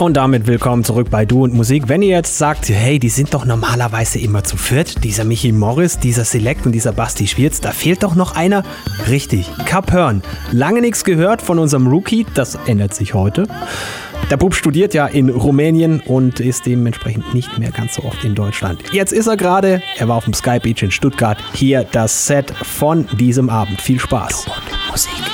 Und damit willkommen zurück bei Du und Musik. Wenn ihr jetzt sagt, hey, die sind doch normalerweise immer zu viert, dieser Michi Morris, dieser Select und dieser Basti Schwierz, da fehlt doch noch einer. Richtig, Cap Hörn. Lange nichts gehört von unserem Rookie, das ändert sich heute. Der Bub studiert ja in Rumänien und ist dementsprechend nicht mehr ganz so oft in Deutschland. Jetzt ist er gerade, er war auf dem Sky Beach in Stuttgart. Hier das Set von diesem Abend. Viel Spaß. Du und Musik.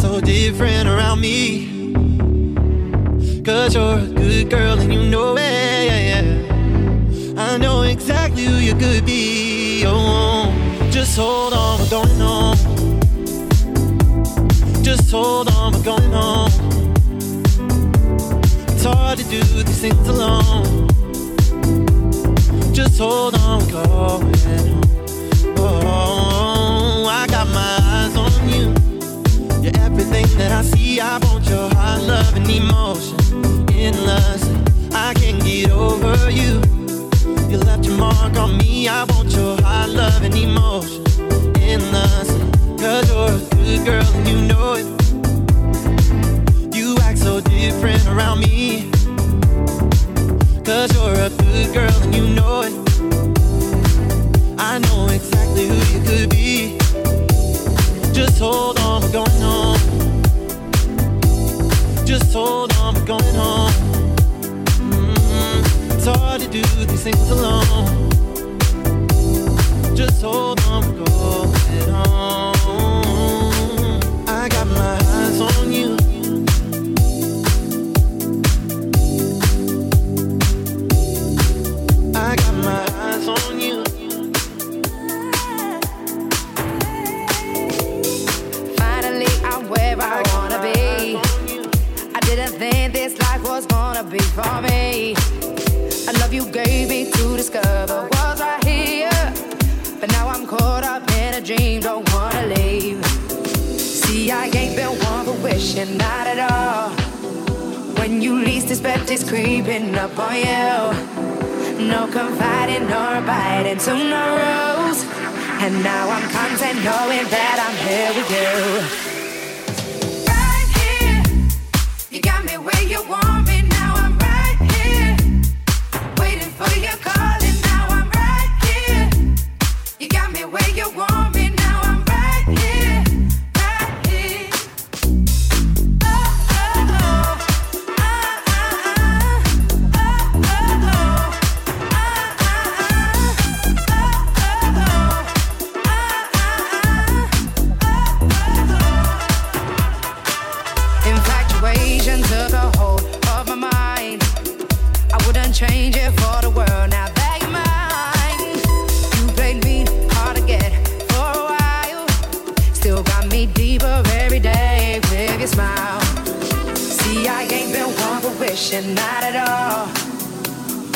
so different around me. Cause you're a good girl and you know it. Yeah, yeah. I know exactly who you could be. Oh, just hold on, we're going on. Just hold on, we're going on. It's hard to do these things alone. Just hold on, we're going home. that I see. I want your heart, love, and emotion endlessly. I can't get over you. You left your mark on me. I want your heart, love, and emotion endlessly. Cause you're a good girl and you know it. You act so different around me. Cause you're a good girl and you know it. I know exactly who you could be. Just hold on, we're going home just hold on, we're going home. Mm-hmm. It's hard to do these things alone. Just hold on, we're going home. for me. I love you gave me to discover was right here, but now I'm caught up in a dream, don't wanna leave. See, I ain't been one for wishing, not at all. When you least expect it's creeping up on you. No confiding nor biting to no rules. And now I'm content knowing that I'm here with you. not at all.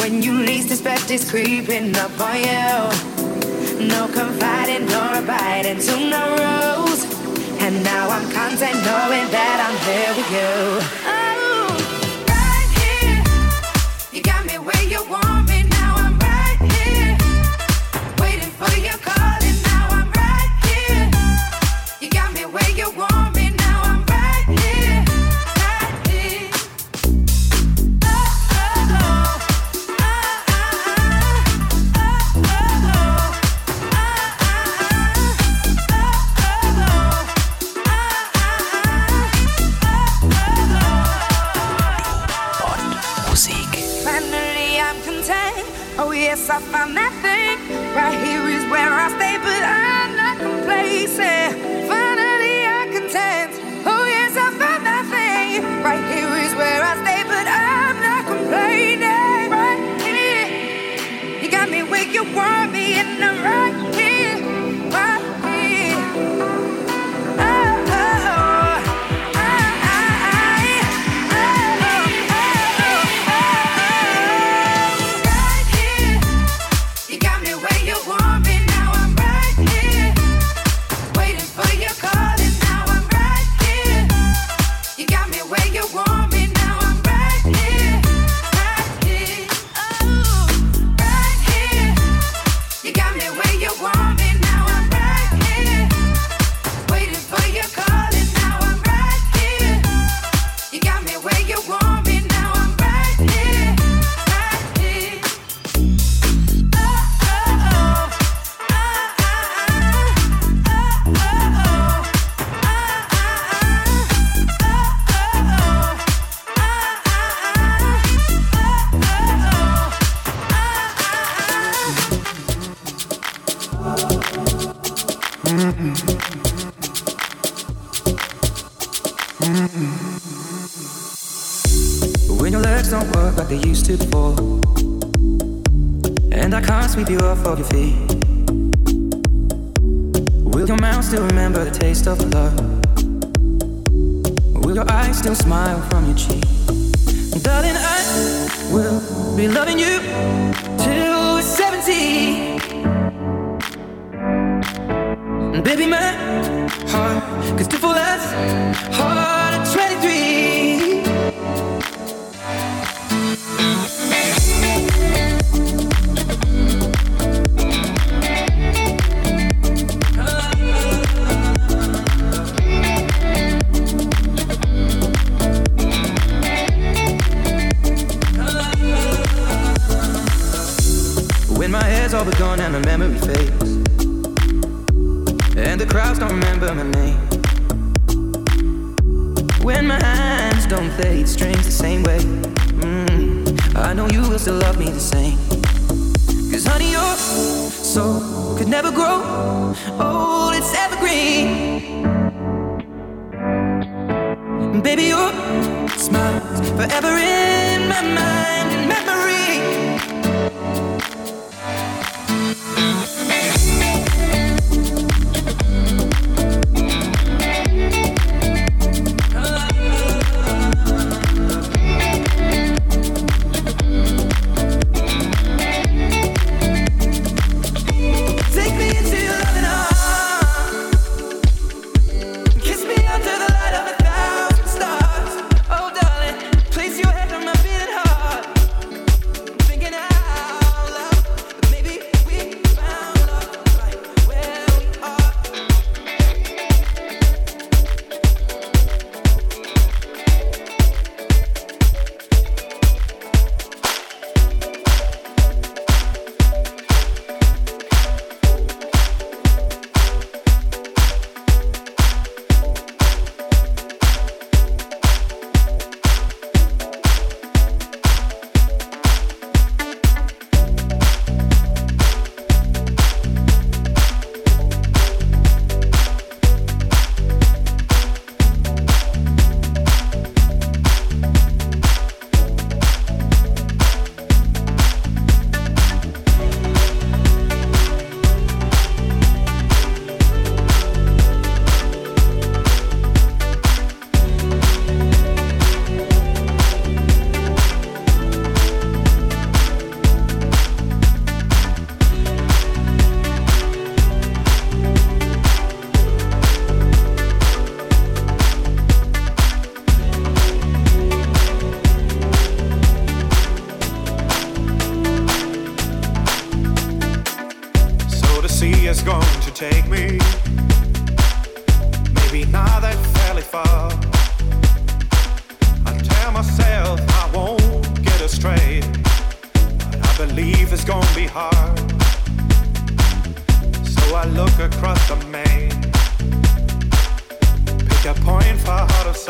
When you least expect it's creeping up on you. No confiding, nor abiding to no rules. And now I'm content knowing that I'm here with you.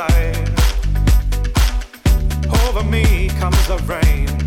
side. Over me comes the rain.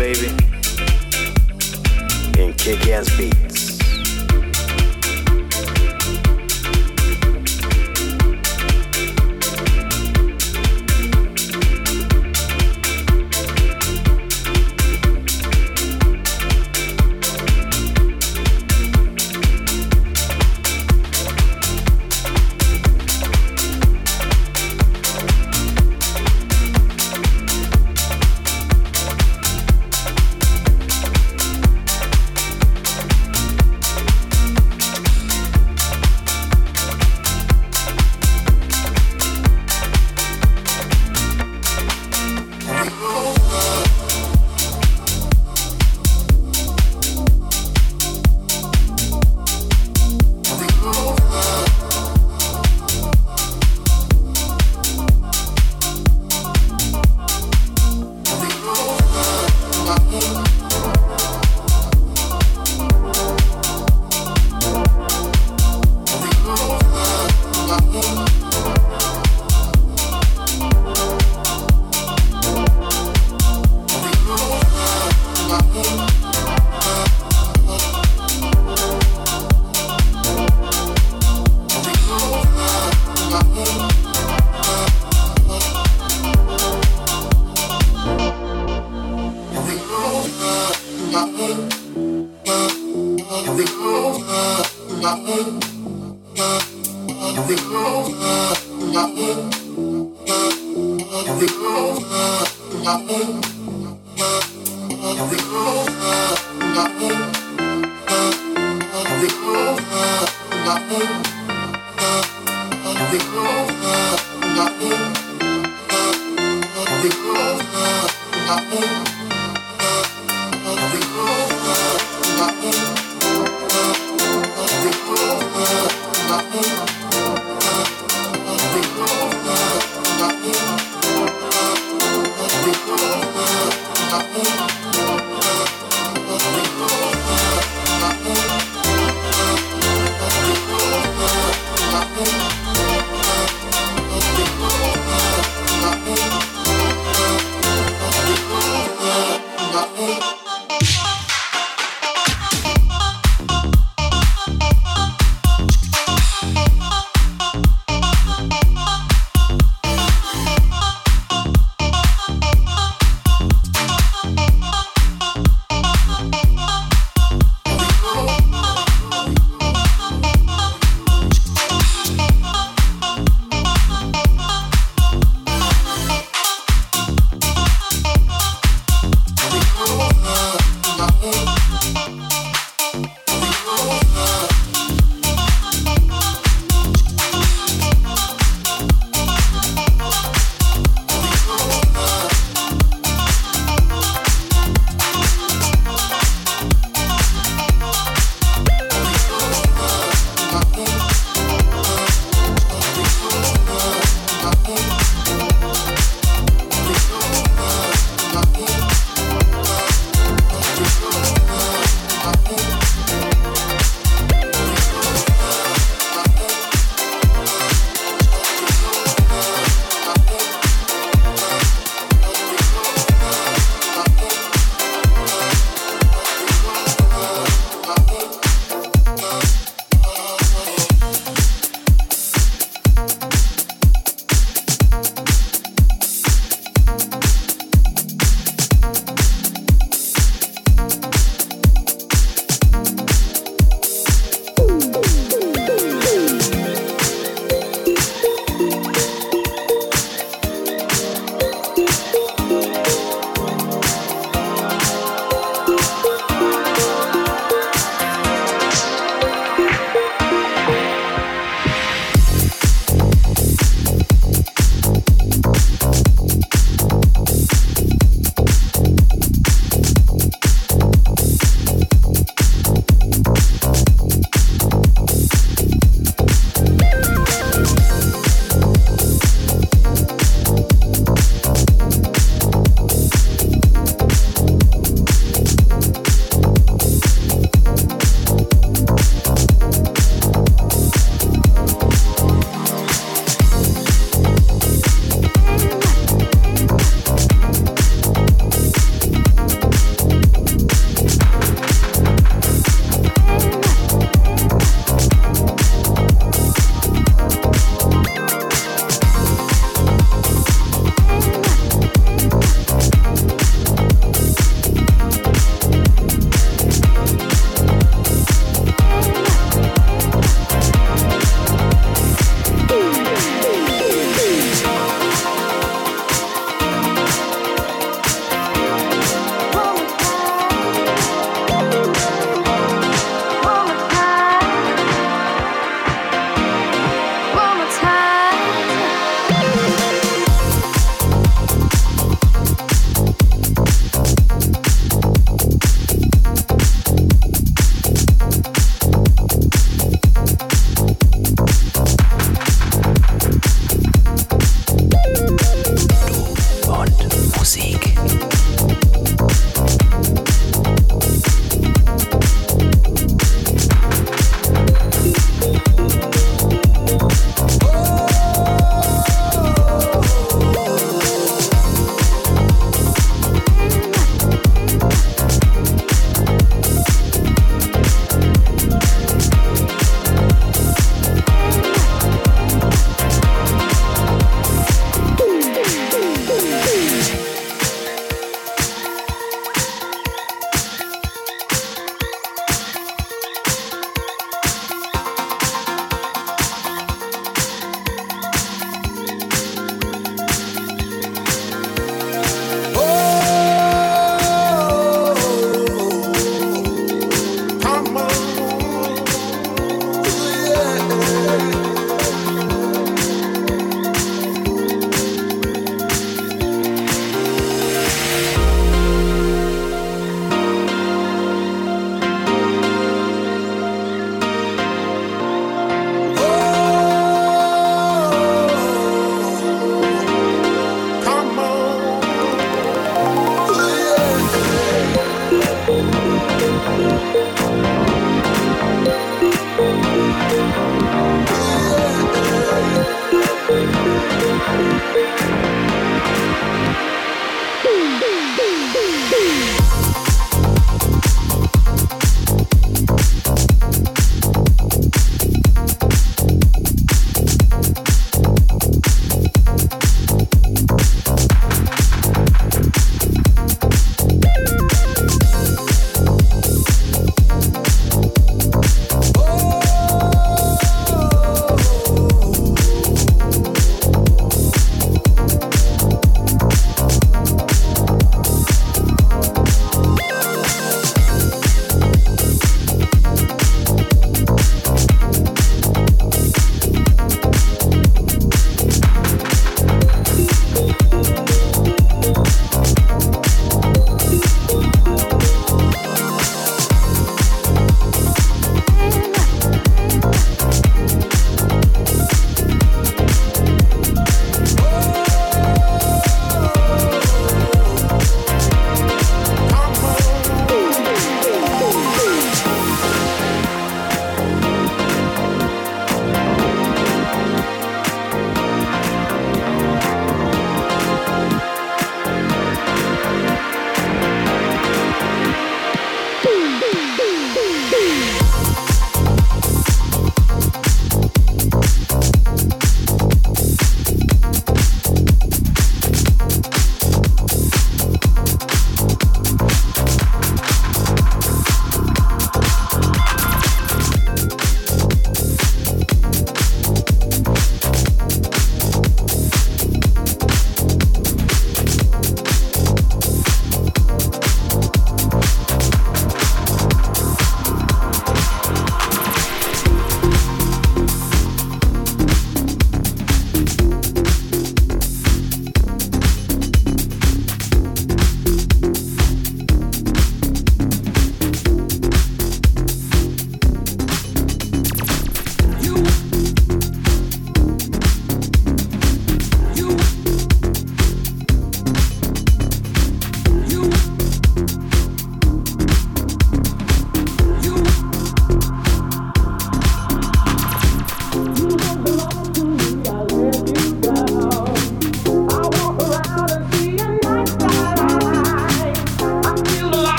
baby, and kick ass beats.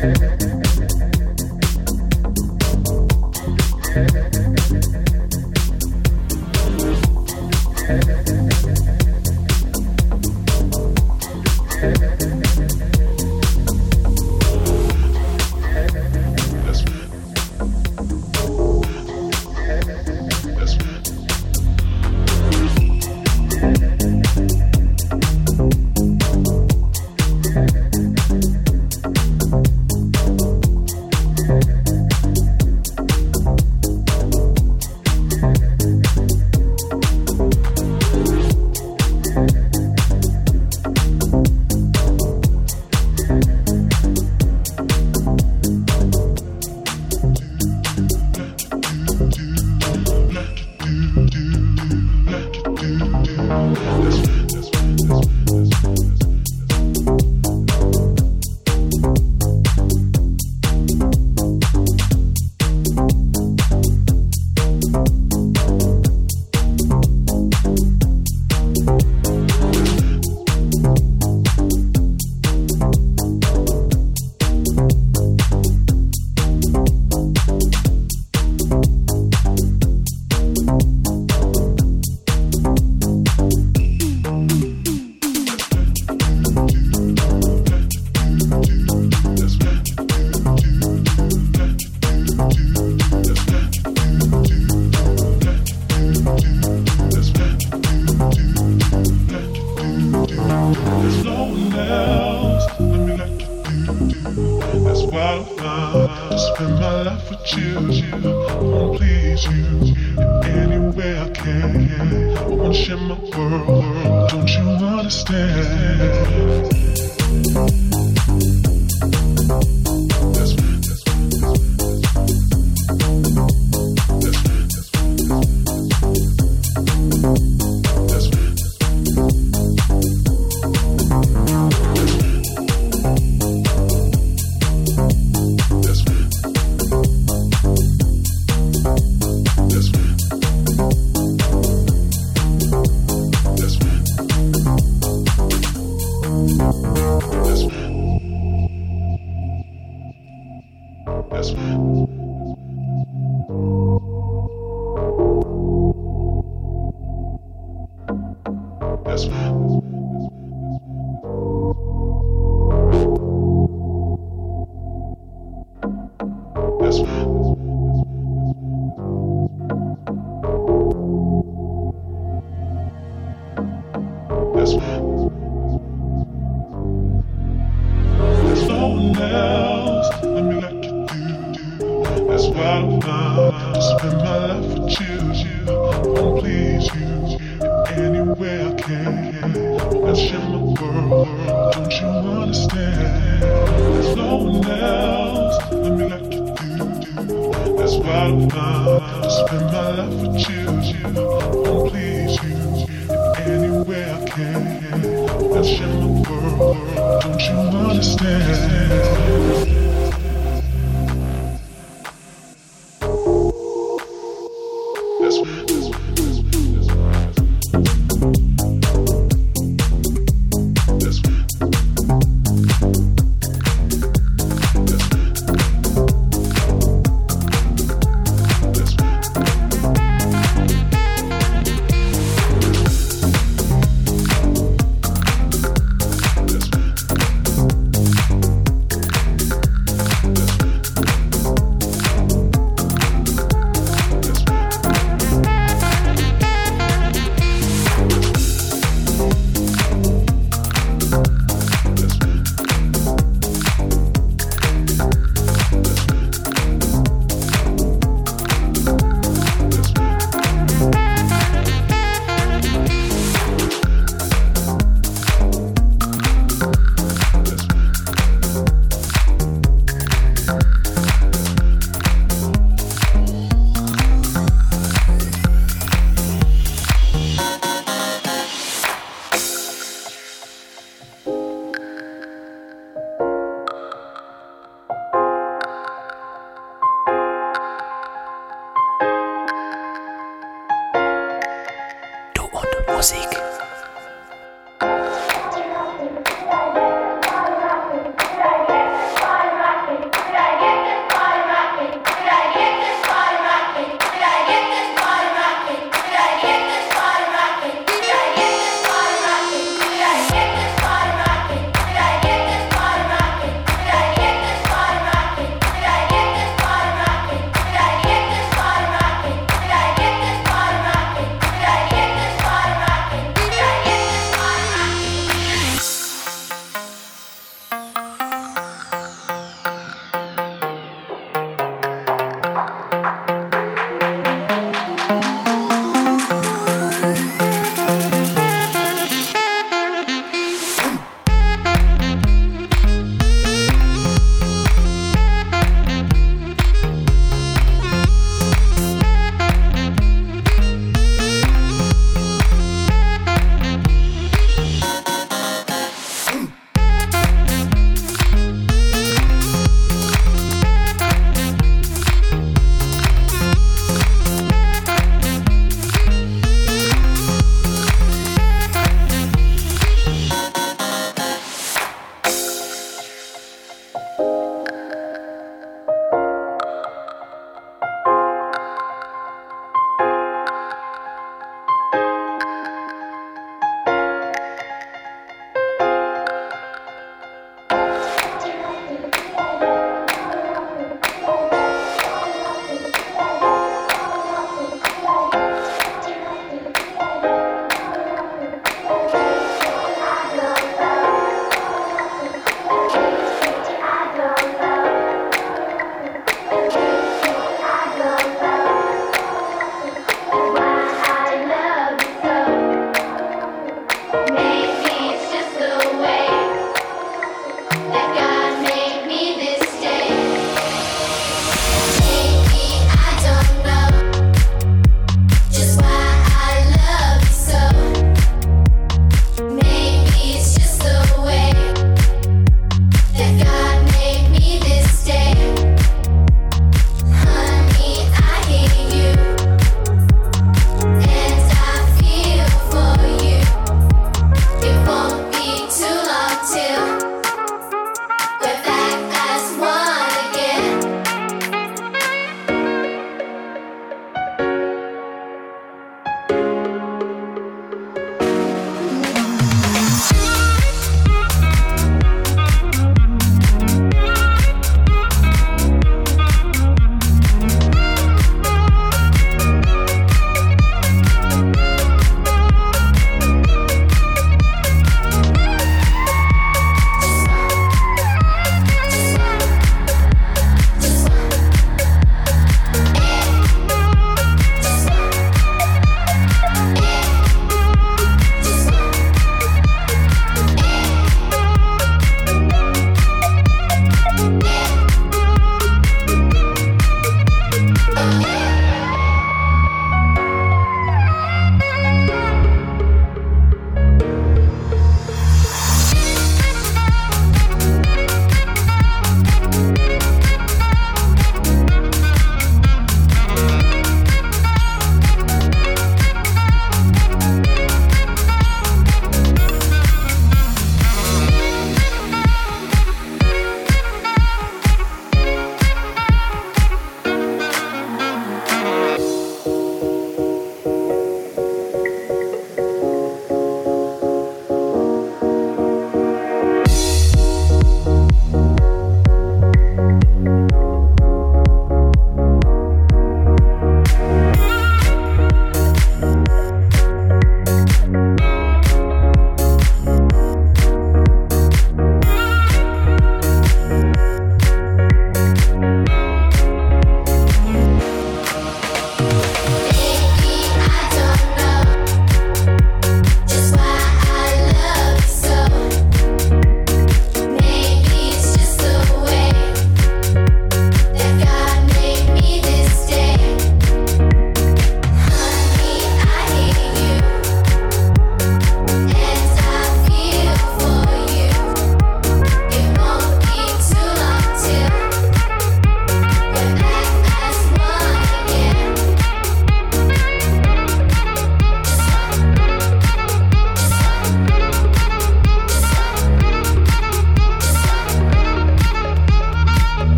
Thank you.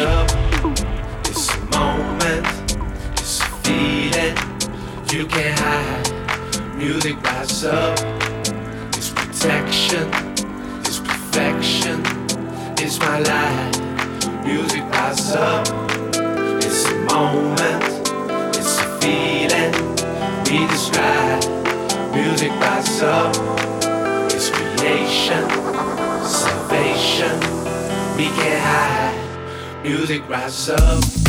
up. It's a moment, it's a feeling you can't hide. Music rises up. It's protection, it's perfection, it's my life. Music rises up. It's a moment, it's a feeling we describe. Music rises up. It's creation, salvation. We can't hide music rises up.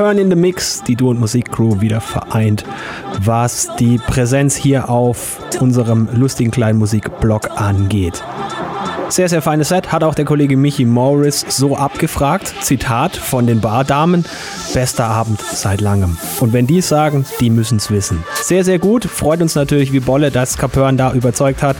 Capern in the Mix, die Du und Musik Crew wieder vereint, was die Präsenz hier auf unserem lustigen kleinen Musikblog angeht. Sehr, sehr feines Set, hat auch der Kollege Michi Morris so abgefragt. Zitat von den Bardamen, bester Abend seit langem. Und wenn die sagen, die müssen es wissen. Sehr, sehr gut, freut uns natürlich wie Bolle, dass Capern da überzeugt hat.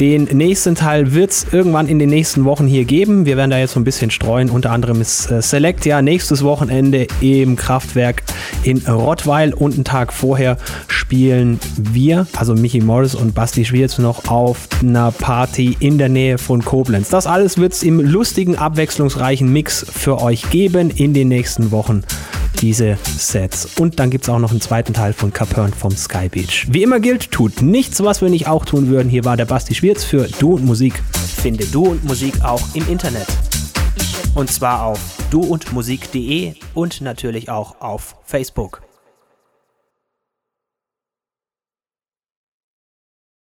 Den nächsten Teil wird es irgendwann in den nächsten Wochen hier geben. Wir werden da jetzt so ein bisschen streuen. Unter anderem ist äh, Select ja nächstes Wochenende im Kraftwerk in Rottweil und einen Tag vorher spielen wir, also Michi Morris und Basti Schwierz noch auf einer Party in der Nähe von von Koblenz. Das alles wird es im lustigen, abwechslungsreichen Mix für euch geben in den nächsten Wochen. Diese Sets. Und dann gibt es auch noch einen zweiten Teil von Capern vom Sky Beach. Wie immer gilt, tut nichts, was wir nicht auch tun würden. Hier war der Basti Schwierz für Du und Musik. Finde Du und Musik auch im Internet. Und zwar auf duundmusik.de und natürlich auch auf Facebook.